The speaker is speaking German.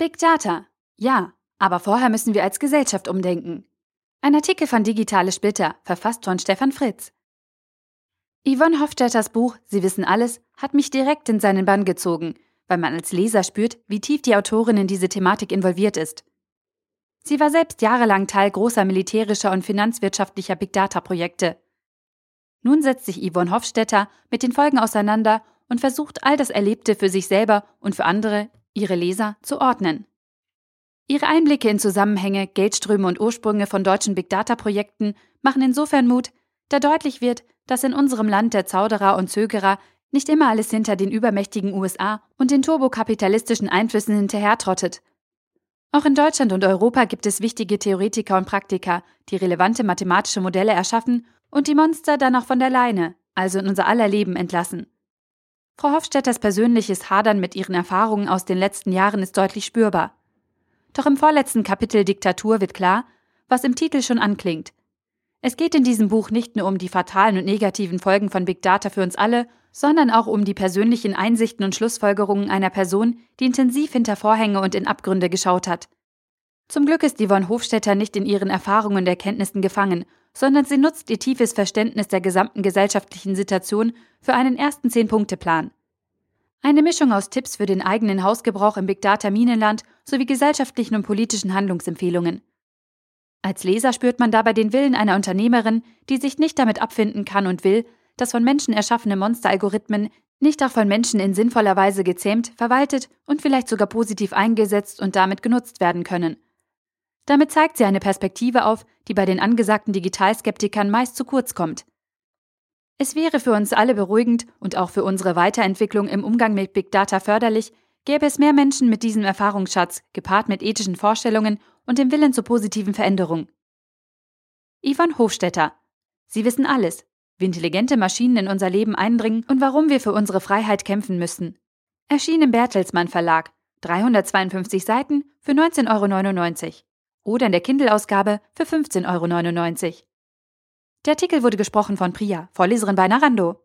Big Data. Ja, aber vorher müssen wir als Gesellschaft umdenken. Ein Artikel von Digitale Splitter, verfasst von Stefan Fritz. Yvonne Hofstetters Buch Sie wissen alles hat mich direkt in seinen Bann gezogen, weil man als Leser spürt, wie tief die Autorin in diese Thematik involviert ist. Sie war selbst jahrelang Teil großer militärischer und finanzwirtschaftlicher Big Data-Projekte. Nun setzt sich Yvonne Hofstetter mit den Folgen auseinander und versucht all das Erlebte für sich selber und für andere, ihre Leser, zu ordnen. Ihre Einblicke in Zusammenhänge, Geldströme und Ursprünge von deutschen Big Data-Projekten machen insofern Mut, da deutlich wird, dass in unserem Land der Zauderer und Zögerer nicht immer alles hinter den übermächtigen USA und den turbokapitalistischen Einflüssen hinterhertrottet. Auch in Deutschland und Europa gibt es wichtige Theoretiker und Praktiker, die relevante mathematische Modelle erschaffen und die Monster dann auch von der Leine, also in unser aller Leben entlassen. Frau Hofstetters persönliches Hadern mit ihren Erfahrungen aus den letzten Jahren ist deutlich spürbar. Doch im vorletzten Kapitel Diktatur wird klar, was im Titel schon anklingt. Es geht in diesem Buch nicht nur um die fatalen und negativen Folgen von Big Data für uns alle, sondern auch um die persönlichen Einsichten und Schlussfolgerungen einer Person, die intensiv hinter Vorhänge und in Abgründe geschaut hat. Zum Glück ist Yvonne Hofstetter nicht in ihren Erfahrungen und Erkenntnissen gefangen, sondern sie nutzt ihr tiefes Verständnis der gesamten gesellschaftlichen Situation für einen ersten Zehn-Punkte-Plan. Eine Mischung aus Tipps für den eigenen Hausgebrauch im Big Data Minenland sowie gesellschaftlichen und politischen Handlungsempfehlungen. Als Leser spürt man dabei den Willen einer Unternehmerin, die sich nicht damit abfinden kann und will, dass von Menschen erschaffene Monsteralgorithmen nicht auch von Menschen in sinnvoller Weise gezähmt, verwaltet und vielleicht sogar positiv eingesetzt und damit genutzt werden können. Damit zeigt sie eine Perspektive auf, die bei den angesagten Digitalskeptikern meist zu kurz kommt. Es wäre für uns alle beruhigend und auch für unsere Weiterentwicklung im Umgang mit Big Data förderlich, gäbe es mehr Menschen mit diesem Erfahrungsschatz, gepaart mit ethischen Vorstellungen und dem Willen zur positiven Veränderung. Ivan Hofstetter. Sie wissen alles, wie intelligente Maschinen in unser Leben eindringen und warum wir für unsere Freiheit kämpfen müssen. Erschien im Bertelsmann Verlag, 352 Seiten für 19,99 Euro oder in der Kindle-Ausgabe für 15,99 Euro. Der Artikel wurde gesprochen von Priya, Vorleserin bei Narando.